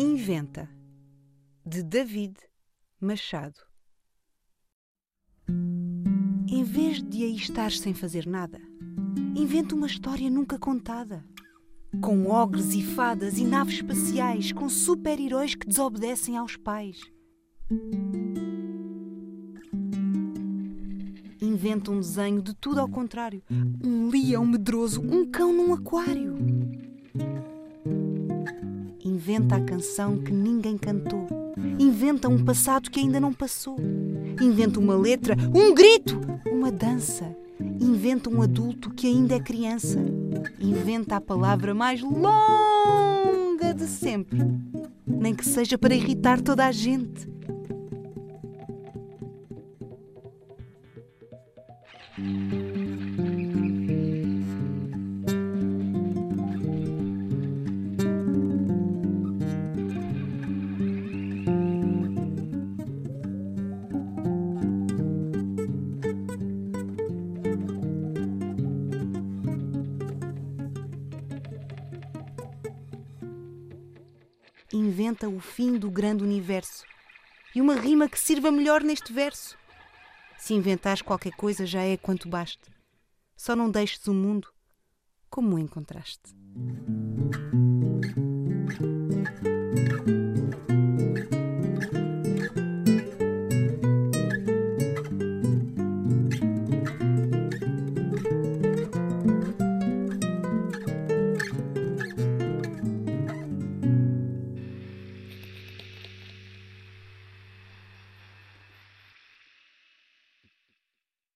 Inventa, de David Machado. Em vez de aí estar sem fazer nada, inventa uma história nunca contada. Com ogres e fadas e naves espaciais, com super-heróis que desobedecem aos pais. Inventa um desenho de tudo ao contrário. Um leão medroso, um cão num aquário. Inventa a canção que ninguém cantou. Inventa um passado que ainda não passou. Inventa uma letra, um grito, uma dança. Inventa um adulto que ainda é criança. Inventa a palavra mais longa de sempre. Nem que seja para irritar toda a gente. Inventa o fim do grande universo e uma rima que sirva melhor neste verso. Se inventares qualquer coisa já é quanto baste. Só não deixes o mundo como o encontraste.